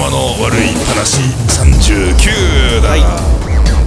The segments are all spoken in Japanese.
頭の悪い話39だ、はい。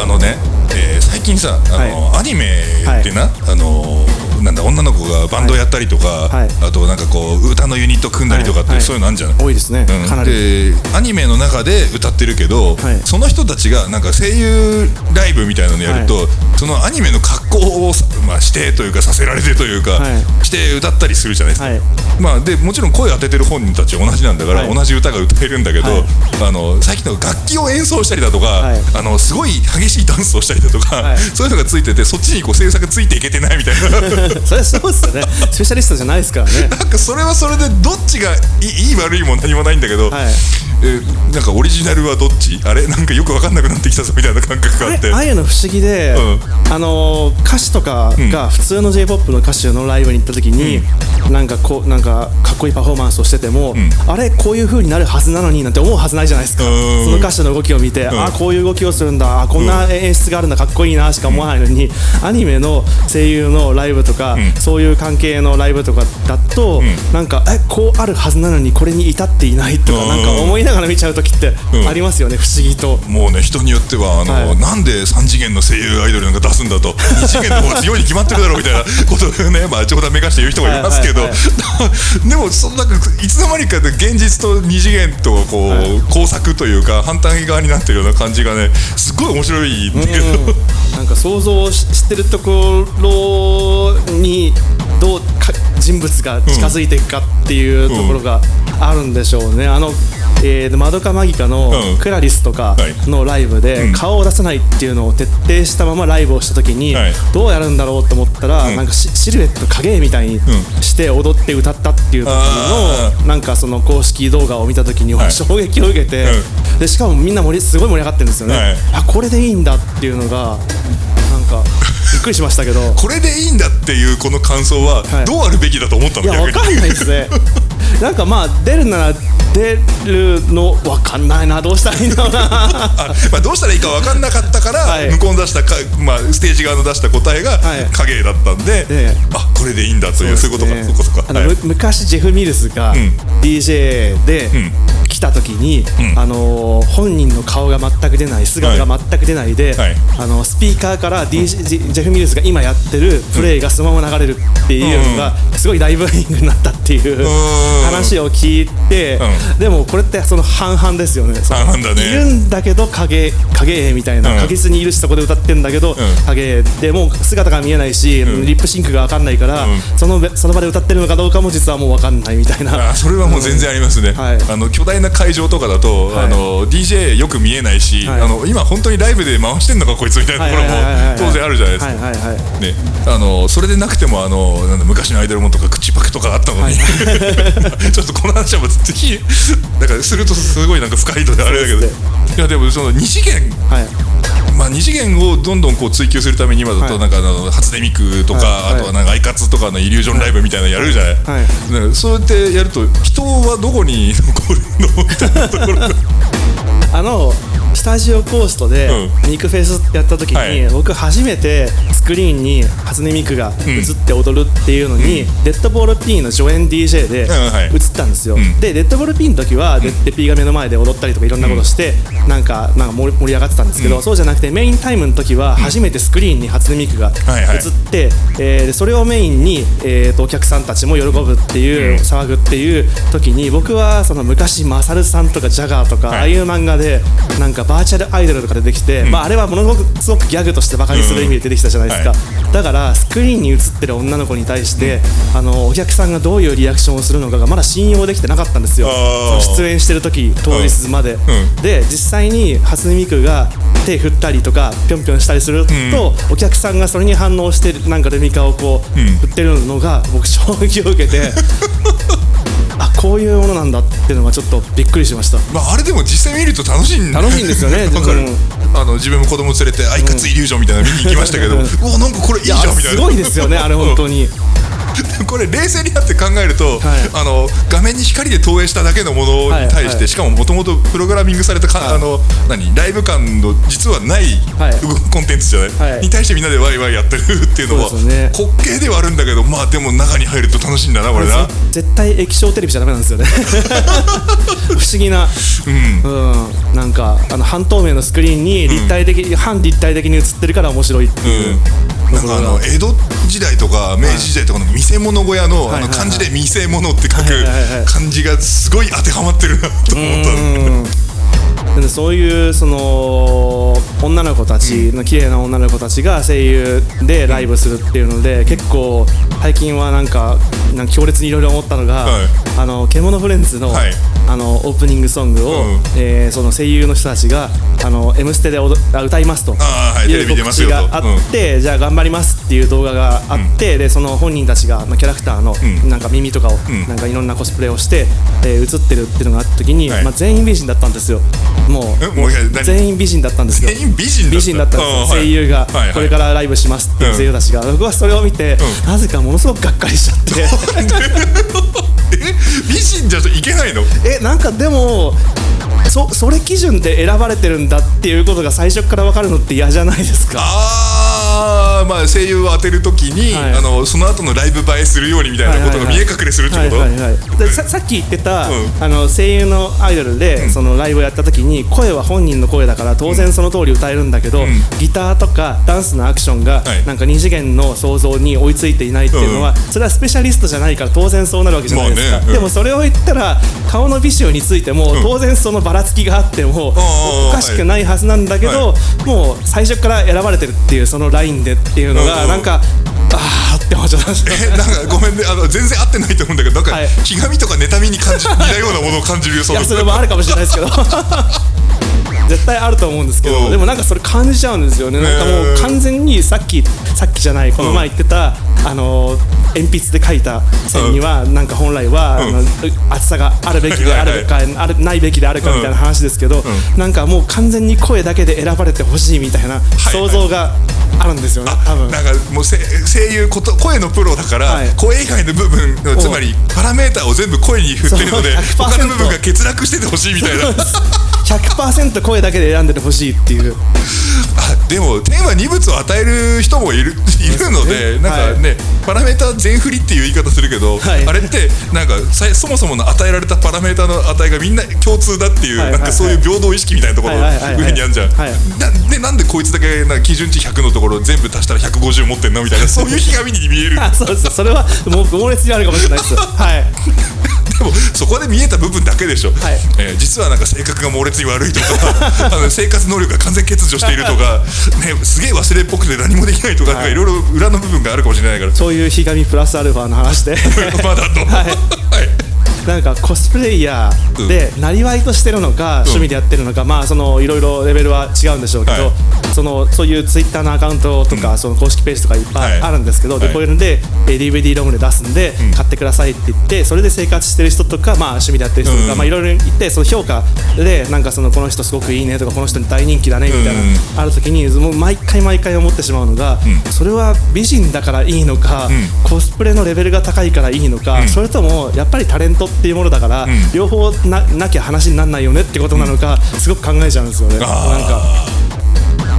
あのね、えー最近さあの、アニメってな、あのなんだ女の子がバンドやったりとか、はい。あとなんかこう歌のユニット組んだりとかって、はい。そういうのあるんじゃない、多いですね、うん。かなり。でアニメの中で歌ってるけど、はい。その人たちがなんか声優ライブみたいなのやると、そのアニメの格好をさ、まあ、してというかさせられてというか、はい。して歌ったりするじゃないですか、はい。まあ、でもちろん声当ててる本人たちは同じなんだから、はい。同じ歌が歌えるんだけど、はい。あの最近の楽器を演奏したりだとか、はい。あのすごい激しいダンスをしたりだとか、はい。そういうのがついててそっちにこう制作ついていけてないみたいな。それはそうですよね。スペシャリストじゃないですからね。なんかそれはそれでどっちがいいいい悪いも何もないんだけど、はいえーなんかオリジナルはどっち？あれ？なんかよく分かんなくなってきたぞみたいな感覚があって。ああいうの不思議で、うあのー歌詞とかが普通の j p o p の歌手のライブに行った時に、なんかこうなんかかっこいいパフォーマンスをしてても、あれ？こういう風になるはずなのになんて思うはずないじゃないですか、うん。その歌手の動きを見て、あこういう動きをするんだ。あこんな演出があるんだ。かっこいいなしか思わないのに、アニメの声優のライブとか、そういう関係のライブとかだと、なんかえこうあるはずなのにこれに至っていないとか、うん。なんか思いながら見ちゃう時ってうん。ありますよね、不思議と。もうね人によってはあの、はい。なんで3次元の声優アイドルなんか出すんだと 2次元の方が強いに決まってるだろうみたいなことをね、まあ、冗談めかして言う人もいますけど、はいはい でもそのなんかいつの間にかで現実と2次元とこう、はい。工作というか反対側になってるような感じがねすごい面白いんだけど、なんか想像ししてるところにどうか人物が近づいていくかっていうところがあるんでしょうね。あのえー、マドカマギカのうん。クラリスとかはい。のライブでうん。顔を出さないっていうのを徹底したままライブをした時にはい。どうやるんだろうと思ったらん。なんかシシルエット影絵みたいにして踊って歌ったっていう時あのなんかその公式動画を見た時にはい。衝撃を受けてうでしかもみんな盛りすごい盛り上がってるんですよね。はい。あこれでいいんだっていうのがなんか びっくりしましたけど。これでいいんだっていうこの感想ははい。どうあるべきだと思ったの、いやわかんないですね。なんかまあ出るなら出るのわかんないな。どうしたらいいんだろうな。あまあ、どうしたらいいか分かんなかったから、はい。向こうの出したか、まあ、ステージ側の出した答えがはい。影だったんで、ええ。あこれでいいんだというそういうことかねそこそこはい。む昔ジェフ・ミルスがん。DJ でん。来た時に、ん。あのー本人の顔が全く出ない姿が全く出ないで、はい。あのスピーカーから DJ、ジェフ・ミルスが今やってるプレイがそのまま流れるっていうのがすごい大ブーイングになったっていううん。話を聞いて、うでもこれってその半々ですよね。半々だね。いるんだけど影影絵みたいな、うん。確実にいるしそこで歌ってんだけど、ん。影絵でもう姿が見えないし、リップシンクが分かんないから、うん。そのその場で歌ってるのかどうかも実はもう分かんないみたいな。あそれはもう全然ありますね、はい。あの巨大な会場とかだと、はい。あの DJ よく見えないし、はい。あの今本当にライブで回してんのかこいつみたいなところも当然あるじゃないですか、はいはいはい。ね、あのそれでなくてもあのなんだ昔のアイドルもんとか口パクとかあったのに、ちょっとこの話はもうぜひだからするとすごいなんか深いのであれだけど、そうでいやでもその二次元。はい。まあ、二次元をどんどんこう追求するために今だはい。となんかあの初音ミクとか、はい。はいあとはなんかアイカツとかのイリュージョンライブみたいなのやるじゃない、はい。だからそうやってやると人はどこに残るの？みたいなところが。あのスタジオコーストでう肉フェスやった時に、はい。僕初めてスクリーンに初音ミクが映って踊るっていうのに、デッドボール P の助演 DJ で映ったんですよ、ん。でデッドボール P の時は、でで P が目の前で踊ったりとかいろんなことして、なんかなんか盛り盛り上がってたんですけど、そうじゃなくてメインタイムの時は初めてスクリーンに初音ミクが映って、えそれをメインに、えーとお客さんたちも喜ぶっていう、うん。騒ぐっていう時に僕はその昔マサルさんとかジャガーとか、はい。ああいう漫画でなんかバーチャルアイドルとか出てきて、まあ、あれはものすごくすごくギャグとしてバカにする意味で出てきたじゃないですか、うんだからスクリーンに映ってる女の子に対して、あのお客さんがどういうリアクションをするのかがまだ信用できてなかったんですよ。出演してる時当日まで、ん。で実際に初音ミクが手振ったりとかぴょんぴょんしたりすると、お客さんがそれに反応してなんかルミカをこう、ん。振ってるのが僕衝撃を受けて。あ こういうものなんだっていうのがちょっとびっくりしました。まあ、あれでも実際見ると楽しいんだ楽しいんですよね わかる。うんあの自分も子供連れてアイカツイリュージョンみたいなの見に行きましたけど、うわなんかこれいいじゃんみたいな。すごいですよねあれ本当に これ冷静になって考えると、あの画面に光で投影しただけのものに対して、しかももともとプログラミングされたか、あの何ライブ感の実はない、コンテンツじゃない、に対してみんなでワイワイやってるっていうのは滑稽ではあるんだけどまあでも中に入ると楽しいんだなこれな。絶対液晶テレビじゃダメなんですよね。不思議な、うん、うん、なんかあの半透明のスクリーンに立体的、うん、半立体的に映ってるから面白いっていう、うん、なんかあの江戸時代とか明治時代とかの見せ物小屋の,、あの漢字で「見せ物」って書く漢字がすごい当てはまってるなと思った。でそういうその女の子たちの綺麗な女の子たちが声優でライブするっていうので結構最近はなんかなんか強烈にいろいろ思ったのが、はい、あの獣フレンズの、はい、あのオープニングソングを、うん、えー、その声優の人たちが「あの M ステ」で歌いますと。い。う告知があって、うん、じゃあ頑張りますっていう動画があって、うん、でその本人たちが、まあ、キャラクターのなんか耳とかを、なんかいろんなコスプレをして、えー、映ってるっていうのがあった時に、はい、まあ、全員美人だったんですよもう全員美人だったんですよ。全員美人美人だったんですよ、声優が、これからライブしますっていう声優たちが、僕はそれを見て、なぜかものすごくがっかりしちゃって。え美人じゃいけないの？えなんかでもそそれ基準で選ばれてるんだっていうことが最初から分かるのって嫌じゃないですか？ああまあ声優を当てるときに、はい、あのその後のライブ映えするようにみたいなことが見え隠れするってこと？さっき言ってた、うん、あの声優のアイドルで、うん、そのライブをやった時に声は本人の声だから当然その通り歌えるんだけど、うん、ギターとかダンスのアクションが、はい、なんか二次元の想像に追いついていないっていうのは、それはスペシャリストじゃないから当然そうなるわけじゃないですか、まあね、でもそれを言ったら顔の美醜についても、当然そのばらつきがあってもおかしくないはずなんだけど、もう最初から選ばれてるっていうそのラインでっていうのがなんか。ああって思っちゃったえなんかごめんねあの全然合ってないと思うんだけどなんか、はい、ひがみとか妬みに感じ似たようなものを感じるよそいやそれもあるかもしれないですけど絶対あると思うんですけどでもなんかそれ感じちゃうんですよね。なんかもう完全にさっきさっきじゃないこの前言ってた、あの鉛筆で書いた線にはなんか本来は、あの厚さがあるべきであるかあるないべきであるかみたいな話ですけど、なんかもう完全に声だけで選ばれてほしいみたいな想像があるんですよね、多分。なんかもう声優こと声のプロだから、声以外の部分つまりパラメーターを全部声に振ってるので他の部分が欠落しててほしいみたいな100%声だけで選んでてほしいっていう。あでも天は二物を与える人もいるいるので、ね、なんかね、はい、パラメータ全振りっていう言い方するけど、はい、あれってなんかそもそもの与えられたパラメータの値がみんな共通だっていう、はい、なんかそういう平等意識みたいなところ上にあるじゃん、なでなんでこいつだけな基準値100のところ全部足したら150持ってんのみたいなそういうひがみに見える。そうです。それはもう猛烈にあるかもしれないです。はい でもそこで見えた部分だけでしょ、はい、えー、実はなんか性格が猛烈に悪いとか あの生活能力が完全欠如しているとか、ね、すげえ忘れっぽくて何もできないとか、はいろいろ裏の部分があるかもしれないから。そういうひがみプラスアルファの話で。まだと、はい、はいなんかコスプレイヤーでなりわいとしてるのか、趣味でやってるのか、まあそのいろいろレベルは違うんでしょうけど、そのそういうツイッターのアカウントとか、その公式ページとかいっぱいあるんですけど、でこういうので DVD ロムで出すんで買ってくださいって言ってそれで生活してる人とか、まあ趣味でやってる人とか、まあいろいろ言ってその評価でなんかそのこの人すごくいいねとかこの人に大人気だねみたいな、ある時にもう毎回毎回思ってしまうのが、それは美人だからいいのか、コスプレのレベルが高いからいいのか、それともやっぱりタレントっていうものだから、両方ななきゃ話にならないよねってことなのか、すごく考えちゃうんですよね。なんか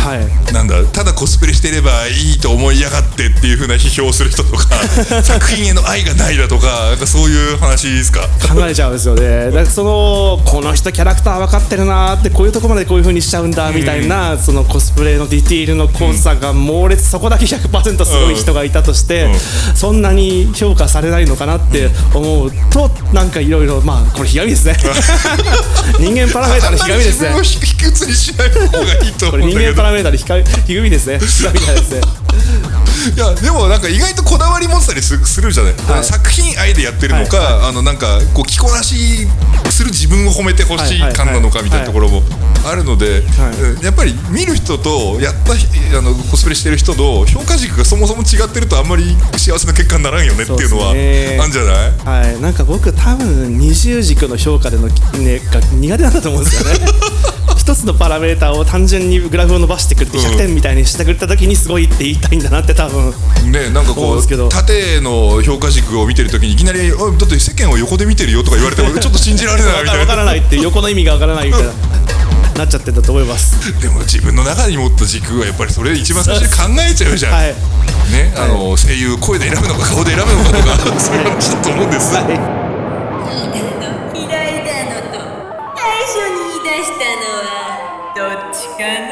はい、なんだただコスプレしてればいいと思いやがってっていうふうな批評をする人とか 作品への愛がないだとかなんかそういう話ですか？考えちゃうんですよね。だからそのこの人キャラクター分かってるなってこういうとこまでこういうふうにしちゃうんだみたいな、そのコスプレのディティールの濃さが猛烈、そこだけ100%すごい人がいたとして、うん。うん、そんなに評価されないのかなって思うとなんかいろいろまあこれひがみですね。人間パラメーターのひがみですね。卑屈にしない方がいいと思うんだけどメーターでひぐみですね。みたいですね。いやでもなんか意外とこだわり持ってたりするじゃない、はい、作品愛でやってるのか、はい。はい、あのなんかこう着こなしする自分を褒めてほしい感なのかみたいなところもあるので、やっぱり見る人とやったあのコスプレしてる人の評価軸がそもそも違ってるとあんまり幸せな結果にならんよねっていうのはあるんじゃない？はい。なんか僕多分二重軸の評価での、ね、が苦手なんだと思うんですよね 一一つのパラメーターを単純にグラフを伸ばしてくれて100点みたいにしてくれた時にすごいって言いたいんだなって多分ねなんかこう縦の評価軸を見てる時にいきなり「だって世間を横で見てるよ」とか言われても ちょっと信じられないみたいな。分からないって横の意味が分からないみたいななっちゃってんだと思います。でも自分の中に持った軸はやっぱりそれ一番最初に考えちゃうじゃん、はい、ねあの、声優声で選ぶのか顔で選ぶのかとか そういう話だと思うんです、はい、い